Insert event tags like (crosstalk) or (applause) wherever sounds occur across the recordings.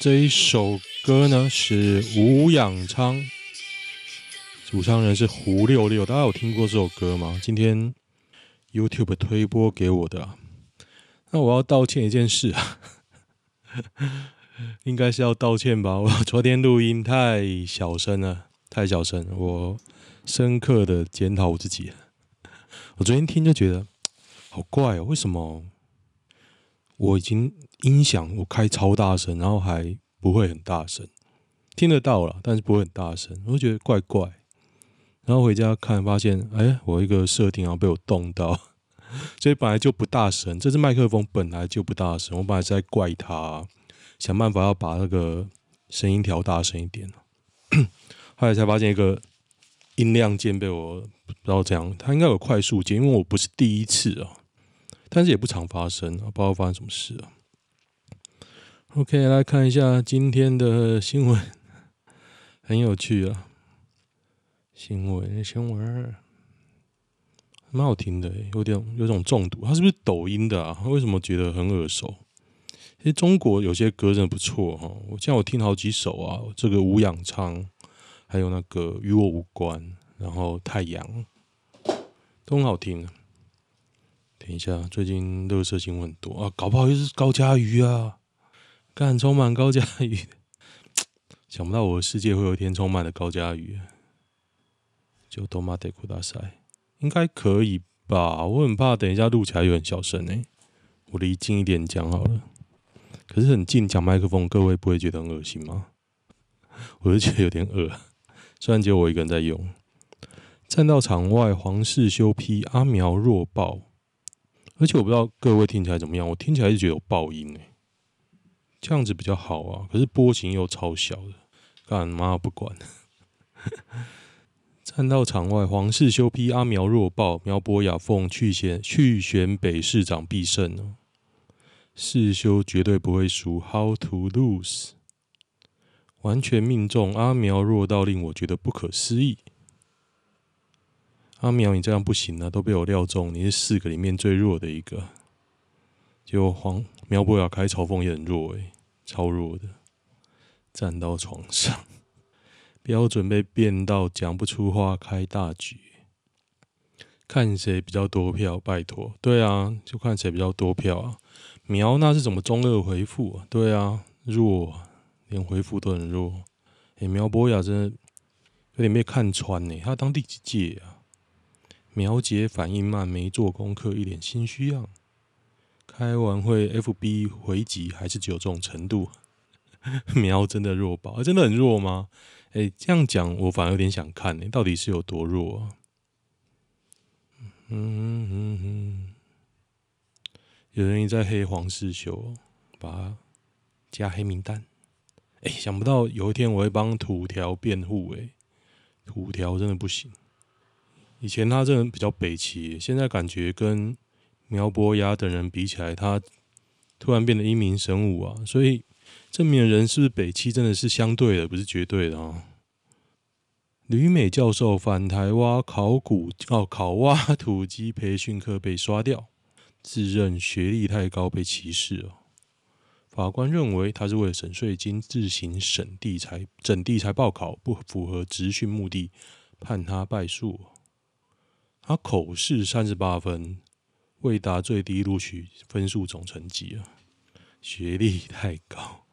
这一首歌呢是《无氧舱》，主唱人是胡六六，大家有听过这首歌吗？今天 YouTube 推播给我的。那我要道歉一件事啊，(laughs) 应该是要道歉吧？我昨天录音太小声了，太小声，我深刻的检讨我自己。我昨天听就觉得好怪哦，为什么我已经音响我开超大声，然后还不会很大声，听得到了，但是不会很大声，我就觉得怪怪。然后回家看，发现哎，我一个设定好像被我动到，(laughs) 所以本来就不大声。这支麦克风本来就不大声，我本来是在怪它，想办法要把那个声音调大声一点。(coughs) 后来才发现一个音量键被我不知道怎样，它应该有快速键，因为我不是第一次啊，但是也不常发生啊，不知道发生什么事啊。OK，来看一下今天的新闻，(laughs) 很有趣啊。新闻新闻，蛮好听的，有点有种中毒。它是不是抖音的啊？为什么觉得很耳熟？其实中国有些歌真的不错哈，我像我听好几首啊，这个无氧唱，还有那个与我无关，然后太阳，都很好听。等一下，最近垃圾新闻很多啊，搞不好又是高嘉瑜啊。干，充满高嘉瑜，(tsk) 想不到我的世界会有一天充满了高嘉瑜。就多玛德库大赛，应该可以吧？我很怕等一下录起来有点小声诶，我离近一点讲好了。可是很近讲麦克风，各位不会觉得很恶心吗？我就觉得有点恶，虽然只有我一个人在用。站到场外，黄世修批阿苗弱爆，而且我不知道各位听起来怎么样，我听起来是觉得有爆音诶。这样子比较好啊，可是波形又超小的，干妈不管。(laughs) 站到场外，黄世修批阿苗弱爆，苗博雅奉去选去选北市长必胜哦。世修绝对不会输，How to lose？完全命中，阿苗弱到令我觉得不可思议。阿苗，你这样不行啊，都被我料中，你是四个里面最弱的一个。结果黄苗博雅开嘲讽也很弱诶、超弱的，站到床上，标准被变到讲不出话，开大局，看谁比较多票，拜托，对啊，就看谁比较多票啊。苗那是怎么中二回复啊？对啊，弱，连回复都很弱。诶、苗博雅真的有点被看穿呢、他当第几届啊？苗姐反应慢，没做功课，一脸心虚样。开完会，FB 回击还是只有这种程度？(laughs) 苗真的弱爆，真的很弱吗？哎、这样讲我反而有点想看呢、到底是有多弱啊？嗯嗯嗯，有人在黑黄世修，把他加黑名单。哎、想不到有一天我会帮土条辩护，哎，土条真的不行。以前他真的比较北齐、现在感觉跟。苗博雅等人比起来，他突然变得英明神武啊！所以证明人是不是北齐真的是相对的，不是绝对的啊。吕美教授返台挖考古哦，考挖土机培训课被刷掉，自认学历太高被歧视哦。法官认为他是为了省税金自行审地才整地才报考，不符合职训目的，判他败诉。他口试三十八分，未达最低录取分数总成绩啊，学历太高。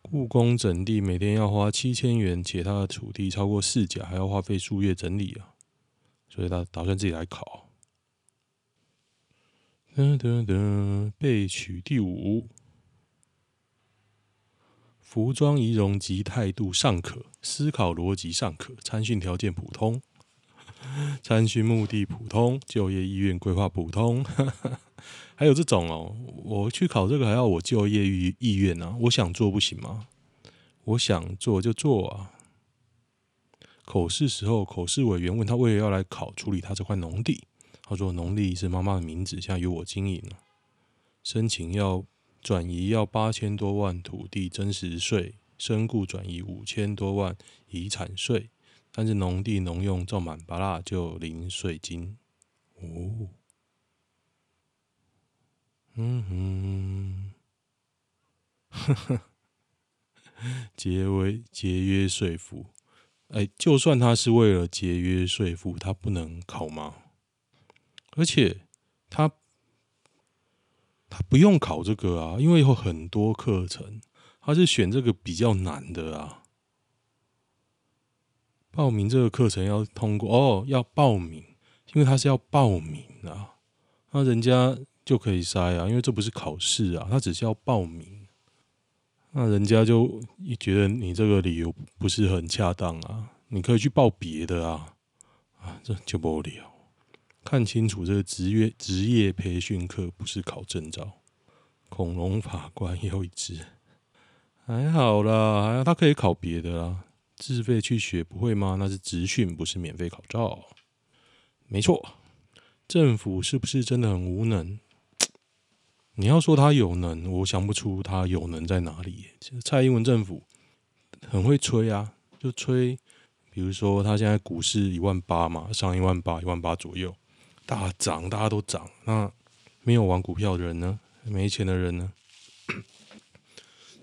故宫整地每天要花七千元，且他的土地超过四甲，还要花费数月整理啊，所以他打算自己来考。噔噔噔，备取第五，服装仪容及态度尚可，思考逻辑尚可，参训条件普通，参训目的普通，就业意愿规划普通。(laughs) 还有这种哦，我去考这个还要我就业意意愿啊？我想做不行吗？我想做就做啊。口试时候，口试委员问他为何要来考处理他这块农地，他说农地是妈妈的名字，现在由我经营了。申请要转移要八千多万土地增值税，身故转移五千多万遗产税，但是农地农用种满芭乐就零税金哦。嗯哼，(laughs) 呵呵，节为节约税负，哎，就算他是为了节约税负，他不能考吗？而且他他不用考这个啊，因为有很多课程，他是选这个比较难的啊。报名这个课程要通过哦，要报名，因为他是要报名啊，那人家。就可以筛啊，因为这不是考试啊，他只是要报名。那人家就觉得你这个理由不是很恰当啊，你可以去报别的啊，啊，这就无聊。看清楚，这个职业职业培训课不是考证照。恐龙法官又一只，还好啦，他可以考别的啦，自费去学不会吗？那是职训，不是免费考照。没错，政府是不是真的很无能？你要说他有能，我想不出他有能在哪里。蔡英文政府很会吹啊，就吹，比如说他现在股市一万八嘛，上一万八，一万八左右，大涨，大家都涨。那没有玩股票的人呢？没钱的人呢？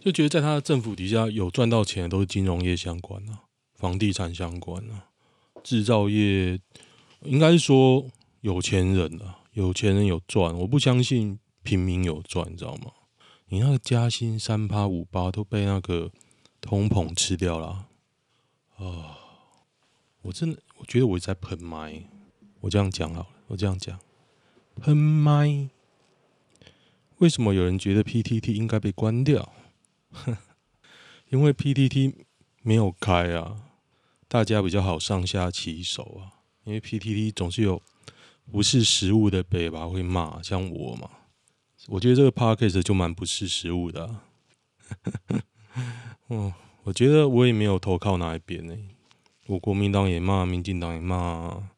就觉得在他的政府底下有赚到钱的都是金融业相关啊，房地产相关啊，制造业，应该是说有钱人啊，有钱人有赚，我不相信。平民有赚，你知道吗？你那个加薪三趴五趴都被那个通膨吃掉了啊，我真的，我觉得我在喷麦。我这样讲好了，我这样讲，喷麦。为什么有人觉得 PTT 应该被关掉？(laughs) 因为 PTT 没有开啊，大家比较好上下其手啊。因为 PTT 总是有不是食物的北吧会骂，像我嘛。我觉得这个 podcast 就蛮不识时务的、啊。嗯，(laughs) 我觉得我也没有投靠哪一边呢、我国民党也骂，民进党也骂，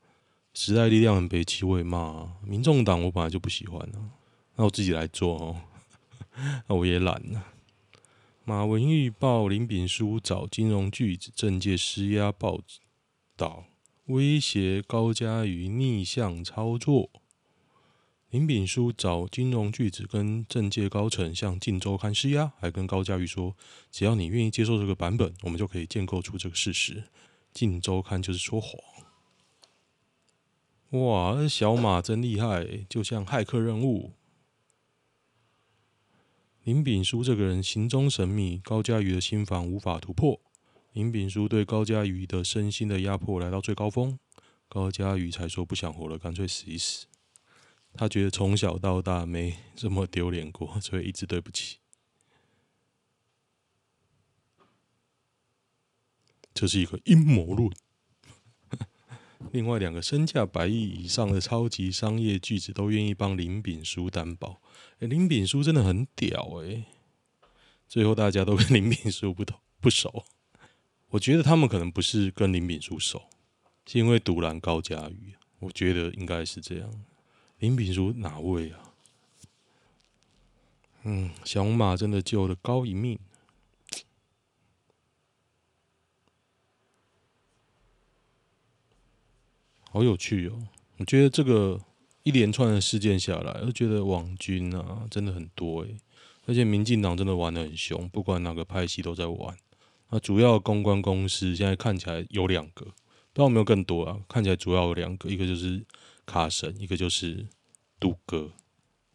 时代力量很北七我也骂，民众党我本来就不喜欢啊。那我自己来做哦。(laughs) 那我也懒了。马文玉报林炳书找金融巨子政界施压报道，威胁高嘉瑜逆向操作。林炳书找金融巨子跟政界高层向《镜周刊》施压，还跟高嘉瑜说：“只要你愿意接受这个版本，我们就可以建构出这个事实。”《镜周刊》就是说谎。哇，小马真厉害，就像骇客任务。林炳书这个人行踪神秘，高嘉瑜的心防无法突破。林炳书对高嘉瑜的身心的压迫来到最高峰，高嘉瑜才说不想活了，干脆死一死。他觉得从小到大没这么丢脸过，所以一直对不起。这是一个阴谋论。另外两个身价百亿以上的超级商业巨子都愿意帮林炳书担保。哎，林炳书真的很屌哎！最后大家都跟林炳书不同不熟。我觉得他们可能不是跟林炳书熟，是因为独揽高嘉瑜。我觉得应该是这样。林炳书哪位啊？嗯，小马真的救了高一命，好有趣哦！我觉得这个一连串的事件下来，我觉得网军啊真的很多诶，而且民进党真的玩得很凶，不管哪个派系都在玩。那主要公关公司现在看起来有两个，不知道有没有更多啊？看起来主要有两个，一个就是卡神，一个就是杜哥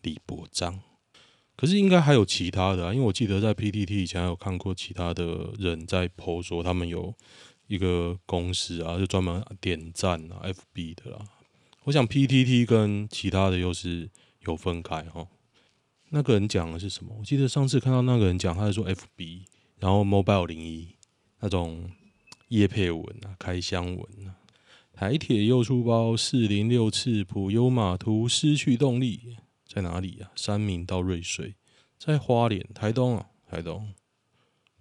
李伯章。可是应该还有其他的啊，因为我记得在 PTT 以前有看过其他的人在 po 说他们有一个公司啊，就专门点赞啊 FB 的啦。我想 PTT 跟其他的又是有分开哈。那个人讲的是什么？我记得上次看到那个人讲，他是说 FB，然后 Mobile 零一那种叶配文啊，开箱文啊。台铁又出包四零六次普悠玛图失去动力。在哪里、啊？三民到瑞穗，在花莲、台东啊，台东。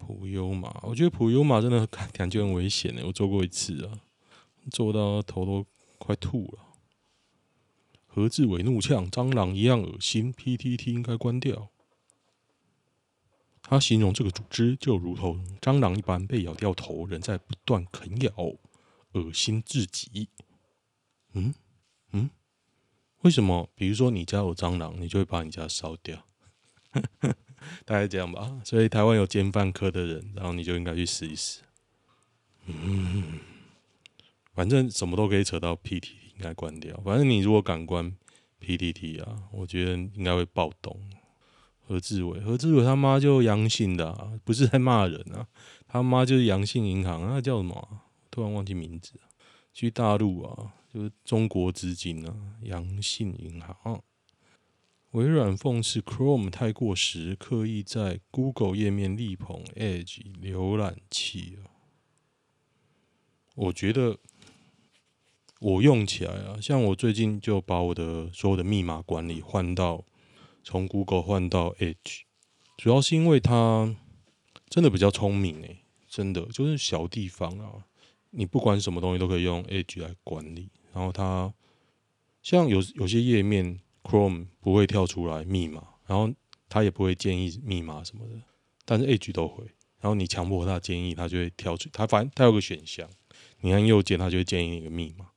普悠玛，我觉得普悠玛真的感觉很危险呢。我坐过一次啊，坐到头都快吐了。何志伟怒呛：“蟑螂一样恶心，PTT 应该关掉。”他形容这个组织就如同蟑螂一般，被咬掉头，仍在不断啃咬，恶心至极。嗯嗯。为什么？比如说你家有蟑螂，你就会把你家烧掉，(laughs) 大概这样吧。所以台湾有奸犯科的人，然后你就应该去试一试。嗯，反正什么都可以扯到 PTT，应该关掉。反正你如果敢关 PTT 啊，我觉得应该会暴动。何志伟，何志伟他妈就阳性的，不是在骂人啊，他妈就是阳性银行，那叫什么？突然忘记名字。去大陆啊。就是中国资金啊，阳信银行。微软讽刺 Chrome 太过时，刻意在 Google 页面力捧 Edge 浏览器。我觉得我用起来啊，像我最近就把我的所有的密码管理换到从 Google 换到 Edge，主要是因为它真的比较聪明诶，真的就是小地方啊，你不管什么东西都可以用 Edge 来管理。然后它像有有些页面，Chrome 不会跳出来密码，然后它也不会建议密码什么的，但是 Edge 都会。然后你强迫它建议，它就会跳出。它反正它有个选项，你按右键，它就会建议你一个密码。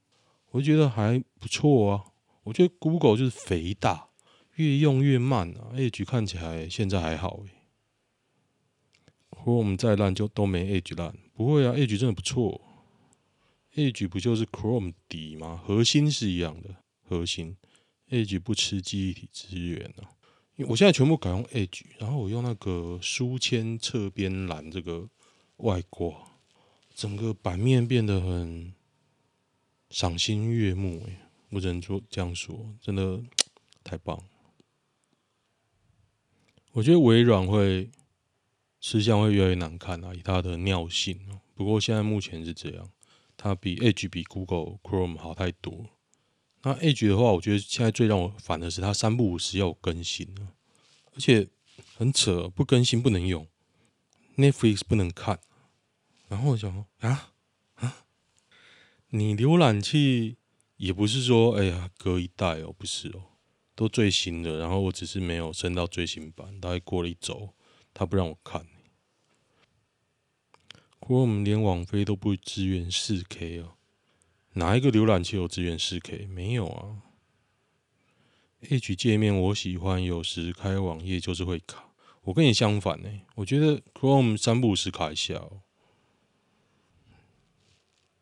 我觉得还不错啊。我觉得 Google 就是肥大，越用越慢啊。Edge 看起来现在还好诶。Chrome 再烂就都没 Edge 烂，不会啊，Edge 真的不错。Edge 不就是 Chrome 底吗？核心是一样的，核心 Edge 不吃记忆体资源啊。因为我现在全部改用 Edge，然后我用那个书签侧边栏这个外挂，整个版面变得很赏心悦目。哎，我只能说这样说，真的太棒了。我觉得微软会吃相会越来越难看啊，以它的尿性。不过现在目前是这样。它比 Edge 比 Google Chrome 好太多。那 Edge 的话，我觉得现在最让我烦的是它三不五时要更新，而且很扯，不更新不能用，Netflix 不能看。然后我想说啊啊，你浏览器也不是说哎呀隔一代哦，不是哦，都最新的。然后我只是没有升到最新版，大概过了一周，它不让我看。Chrome 连网飞都不支援 4K 哦，哪一个浏览器有支援 4K？没有啊。Edge 界面我喜欢，有时开网页就是会卡。我跟你相反呢，我觉得 Chrome 三不五时卡一下哦。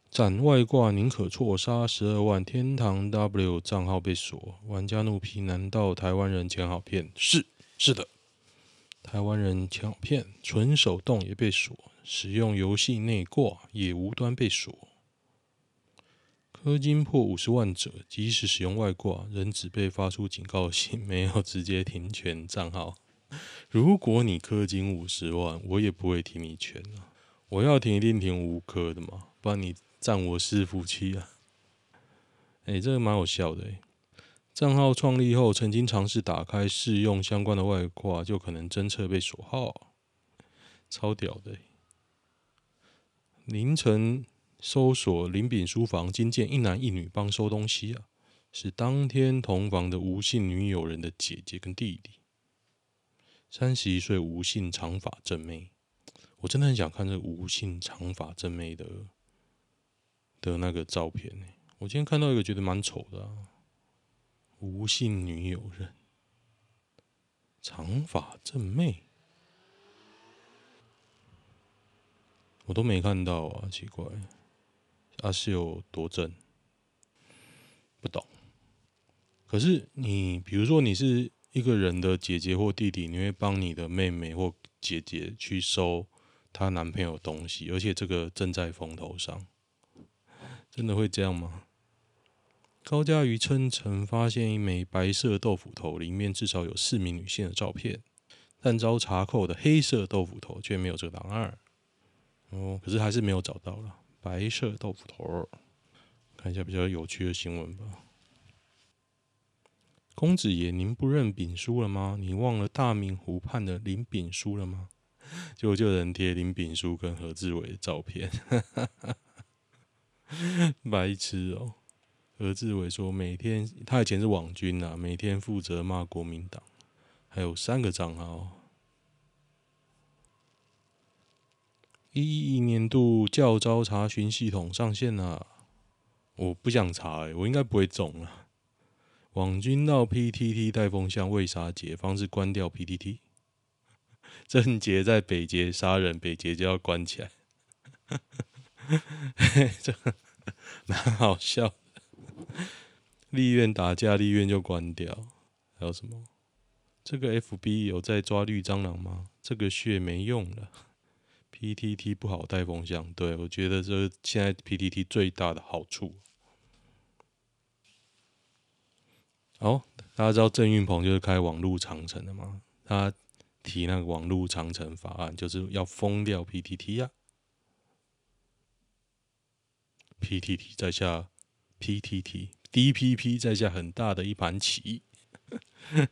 斩外挂宁可错杀十二万，天堂 W 账号被锁，玩家怒批：难道台湾人钱好骗？是是的，台湾人钱好骗，纯手动也被锁。使用游戏内挂也无端被锁，氪金破五十万者，即使使用外挂，仍只被发出警告信，没有直接停权账号。如果你氪金五十万，我也不会停你权啊！我要停一定停无氪的嘛，不然你占我伺服器啊！哎、这个蛮有效的、欸。账号创立后，曾经尝试打开试用相关的外挂，就可能侦测被锁号，超屌的、欸。凌晨搜索林炳书房，惊见一男一女帮收东西啊，是当天同房的吴姓女友人的姐姐跟弟弟。三十一岁吴姓长发正妹，我真的很想看这吴姓长发正妹的的那个照片呢。我今天看到一个觉得蛮丑的啊，吴姓女友人，长发正妹。我都没看到啊，奇怪。他是有多正？不懂。可是你比如说你是一个人的姐姐或弟弟，你会帮你的妹妹或姐姐去收她男朋友东西，而且这个正在风头上，真的会这样吗？高嘉瑜称曾发现一枚白色豆腐头，里面至少有四名女性的照片，但遭查扣的黑色豆腐头却没有这个档案。哦，可是还是没有找到了白色豆腐头。看一下比较有趣的新闻吧。公子爷，您不认丙叔了吗？你忘了大明湖畔的林丙叔了吗？就就有人贴林丙书跟何志伟的照片，(laughs) 白痴哦。何志伟说：“每天他以前是网军啊，每天负责骂国民党，还有三个账号。一一年度教招查询系统上线了，我不想查、欸，我应该不会中了。网军到 PTT 带风向，为啥解方是关掉 PTT？(laughs) 郑捷在北捷杀人，北捷就要关起来，(laughs) 这蛮好笑。”立院打架，立院就关掉。还有什么？这个 FB 有在抓绿蟑螂吗？这个血没用了。PTT 不好带风向，对，我觉得这是现在 PTT 最大的好处。好，大家知道郑运鹏就是开网路长城的吗？他提那个网路长城法案，就是要封掉 PTT 呀、啊。PTT 在下。PTT DPP 在下很大的一盘棋，哎，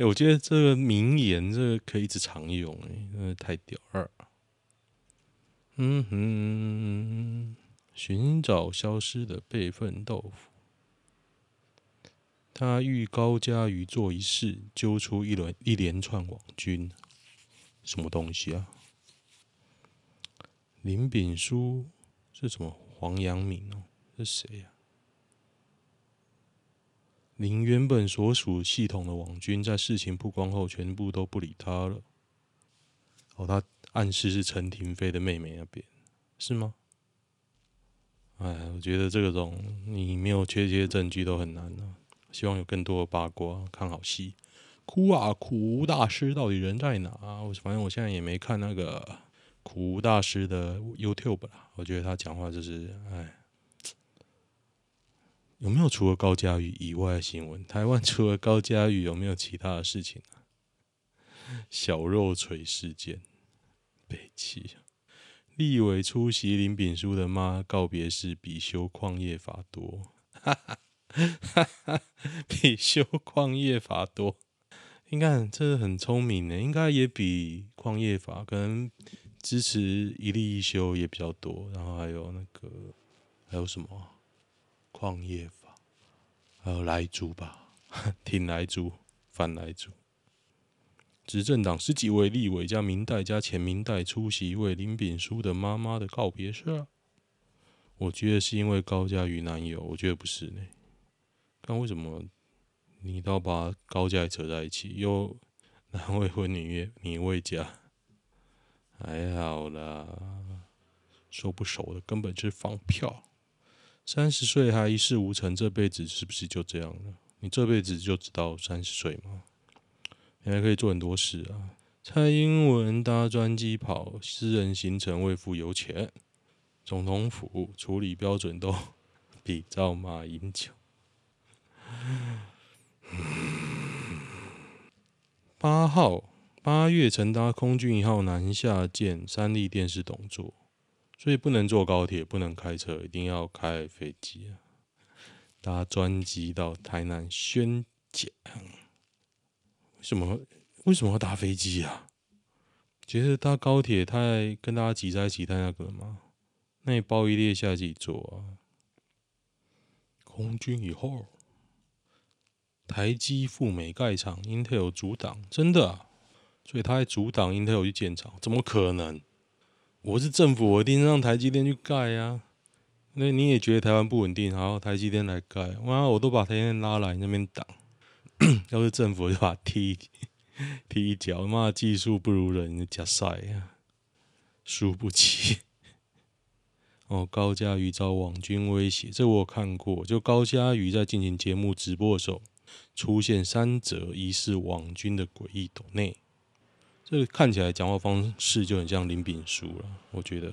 (laughs) 我觉得这个名言这个可以一直常用，哎，真的太屌了。嗯哼，寻找消失的备份豆腐。他欲高家于做一事，揪出一轮一连串网军，什么东西啊？林炳书是什么？黄阳明哦，是谁呀？林原本所属系统的网军，在事情曝光后，全部都不理他了。哦，他暗示是陈廷妃的妹妹那边，是吗？哎，我觉得这种你没有确切证据都很难呢、希望有更多的八卦，看好戏。哭啊，苦无大师到底人在哪？我反正我现在也没看那个苦无大师的 YouTube 啦。我觉得他讲话就是，哎。有没有除了高嘉宇以外的新闻？台湾除了高嘉宇，有没有其他的事情啊？小肉锤事件，北七，立委出席林炳书的妈告别式，比修矿业法多，哈哈，比修矿业法多，你看这很聪明的，应该也比矿业法可能支持一例一修也比较多，然后还有那个还有什么？矿业法，还有莱猪吧，(laughs) 挺莱猪，反莱猪。执政党十几位立委加民代加前民代出席为林炳书的妈妈的告别式啊。我觉得是因为高嘉瑜男友，我觉得不是呢。但为什么你都要把高嘉扯在一起？又男未婚女未女未嫁，还好啦。说不熟的根本就是放票。三十岁还一事无成，这辈子是不是就这样了？你这辈子就只到三十岁吗？你还可以做很多事啊！蔡英文搭专机跑私人行程未付油钱，总统府处理标准都比照马英九。(laughs) 八号八月曾搭空军一号南下见三立电视董座。所以不能坐高铁，不能开车，一定要开飞机啊！搭专机到台南宣讲，为什么？为什么要搭飞机啊？觉得搭高铁太跟大家挤在一起太那个了吗？那你包一列下自己坐啊！空军以后，台积赴美盖厂，Intel 阻挡，真的啊？所以他还阻挡 Intel 去建厂，怎么可能？我是政府，我一定让台积电去盖呀。那你也觉得台湾不稳定，好，台积电来盖，哇，我都把台积电拉来那边挡。(clears throat) 要是政府就把踢 (laughs) 踢一脚，妈技术不如人，假赛呀，输不起。(laughs) 哦，高嘉瑜遭网军威胁，这我有看过。就高嘉瑜在进行节目直播的时候，出现三则疑似网军的诡异抖内，这个看起来讲话方式就很像林炳书了。我觉得，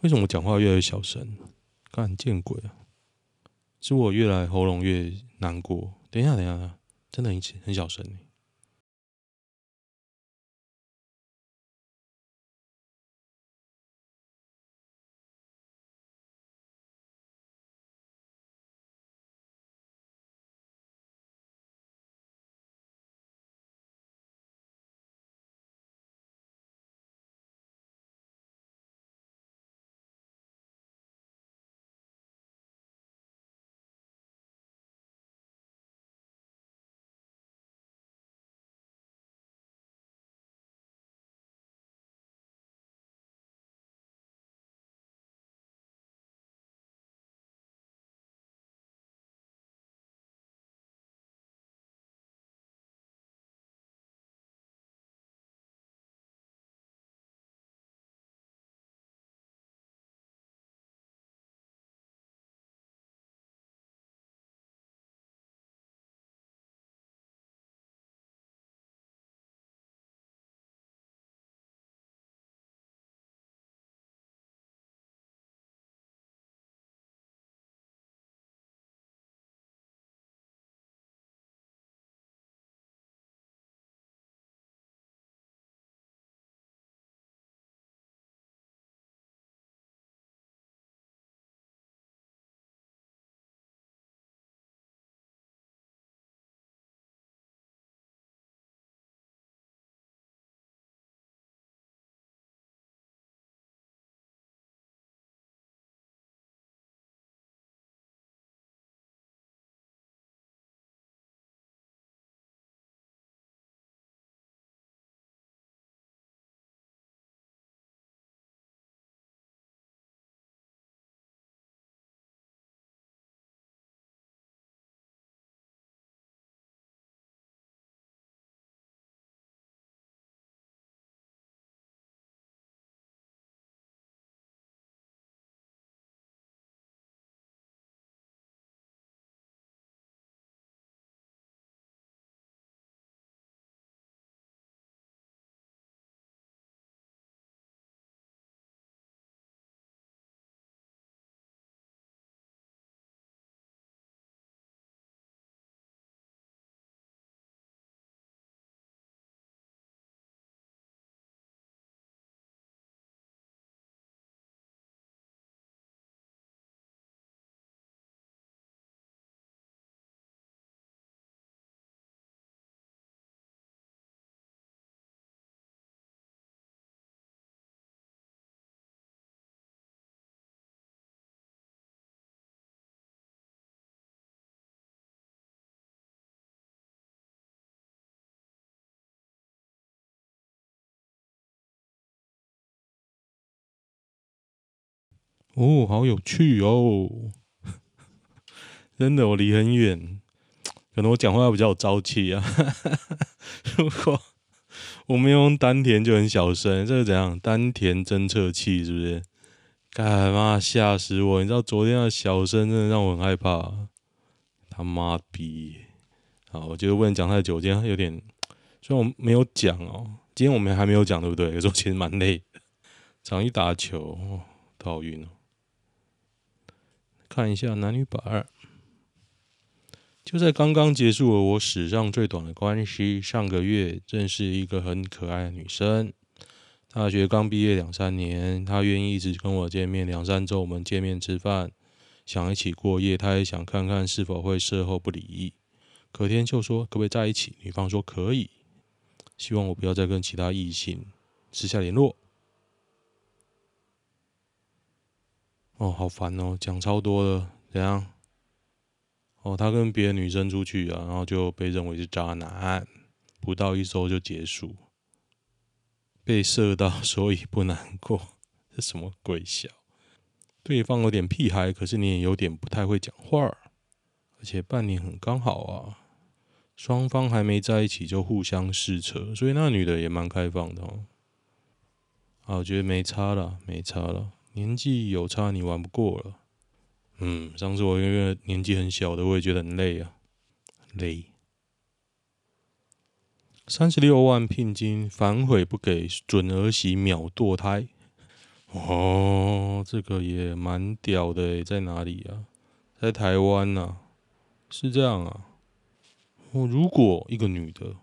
为什么我讲话越来越小声？干见鬼啊！是我越来喉咙越难过。等一下，等一下，真的很很小声。哦，好有趣哦！(laughs) 真的，我离很远，可能我讲话比较有朝气啊。(laughs) 如果我没用丹田，就很小声。这是怎样？丹田侦测器是不是？干嘛吓死我！你知道昨天的小声真的让我很害怕。他妈逼！好，我觉得不能讲太久，今天有点，虽然我没有讲哦，今天我们还没有讲，对不对？有时候其实蛮累的，常一打球，哦，头好晕哦。看一下男女版，就在刚刚结束了我史上最短的关系。上个月认识一个很可爱的女生，大学刚毕业两三年，她愿意一直跟我见面，两三周我们见面吃饭，想一起过夜，她也想看看是否会事后不理。隔天就说可不可以在一起，女方说可以，希望我不要再跟其他异性私下联络。哦，好烦哦，讲超多了，怎样？哦，他跟别的女生出去啊，然后就被认为是渣男，不到一周就结束，被射到，所以不难过，(laughs) 这什么鬼笑？对方有点屁孩，可是你也有点不太会讲话，而且半年很刚好啊，双方还没在一起就互相试车，所以那女的也蛮开放的哦。啊，我觉得没差了，没差了。年纪有差，你玩不过了。嗯，上次我一个年纪很小的，我也觉得很累啊，累。三十六万聘金反悔不给准儿媳秒堕胎。哦，这个也蛮屌的诶，在哪里啊？在台湾呐？是这样啊。我如果一个女的，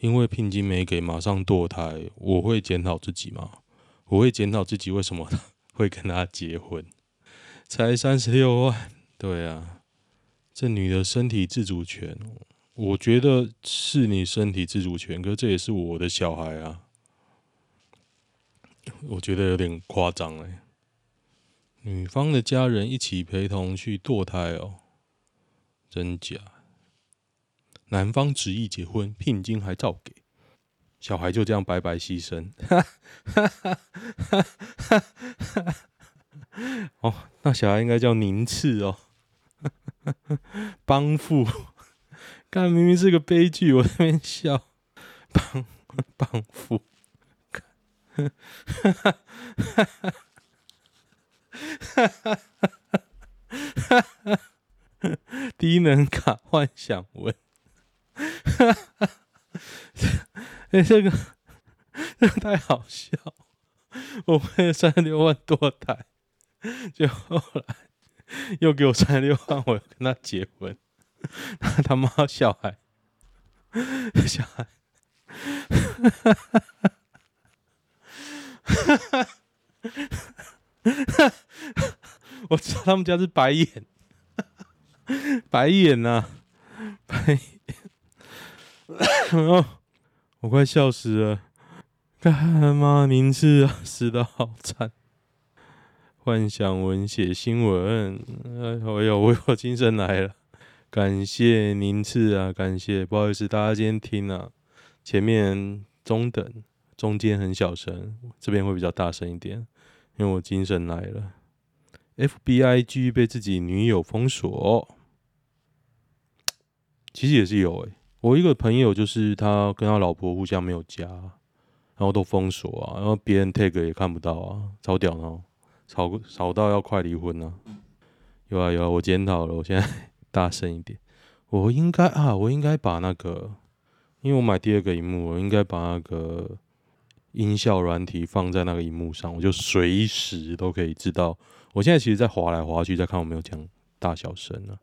因为聘金没给，马上堕胎，我会检讨自己吗？我会检讨自己为什么 (laughs) 会跟他结婚？才三十六万，对啊，这女的身体自主权，我觉得是你身体自主权，可这也是我的小孩啊，我觉得有点夸张哎。女方的家人一起陪同去堕胎哦，真假？男方执意结婚，聘金还照给，小孩就这样白白牺牲。(laughs) 哦，那小孩应该叫宁次哦。帮父，看明明是个悲剧，我在那边笑。帮帮父，(laughs) 低能卡幻想文。哈哈，哎，这个这个太好笑！我为了三十六万多台，就后来又给我三十六万，我要跟他结婚，他他妈小孩，小孩，哈哈哈哈哈哈哈！我知道他们家是白眼，白眼呐、啊，白眼。(coughs) 哦，我快笑死了！干嘛名字啊，死的好惨！幻想文写新闻，哎呦，我有精神来了！感谢名次啊，感谢，不好意思，大家今天听啊，前面中等，中间很小声，这边会比较大声一点，因为我精神来了。FBIG 被自己女友封锁，其实也是有诶、我一个朋友就是他跟他老婆互相没有加，然后都封锁啊，然后别人 tag 也看不到啊，超屌哦，吵吵到要快离婚了。有啊有啊，我检讨了，我现在 (laughs) 大声一点。我应该啊，我应该把那个，因为我买第二个荧幕，我应该把那个音效软体放在那个荧幕上，我就随时都可以知道。我现在其实在滑来滑去，在看我没有讲大小声呢。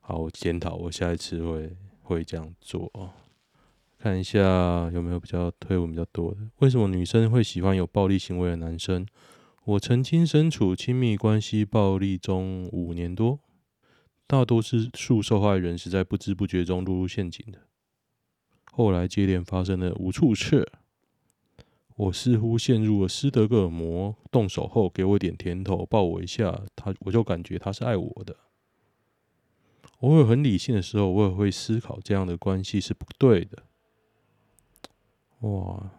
好，我检讨，我下一次会。会这样做啊？看一下有没有比较推文比较多的。为什么女生会喜欢有暴力行为的男生？我曾经身处亲密关系暴力中五年多，大多数受害人是在不知不觉中落入陷阱的。后来接连发生了无数次，我似乎陷入了斯德哥尔摩。动手后给我点甜头，抱我一下，他我就感觉他是爱我的。偶尔很理性的时候，我也会思考这样的关系是不对的。哇，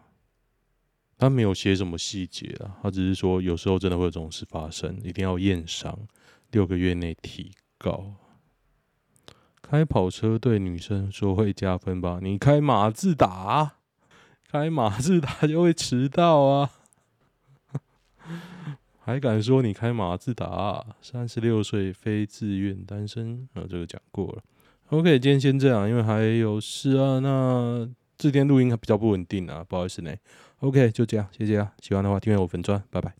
他没有写什么细节啊，他只是说有时候真的会有这种事发生，一定要验伤，六个月内提告。开跑车对女生说会加分吧？你开马自达，开马自达就会迟到啊。还敢说你开马自达？三十六岁非自愿单身，呃，这个讲过了。OK，今天先这样，因为还有事啊。那这天录音还比较不稳定啊，不好意思呢。OK，就这样，谢谢啊。喜欢的话订阅我粉钻，拜拜。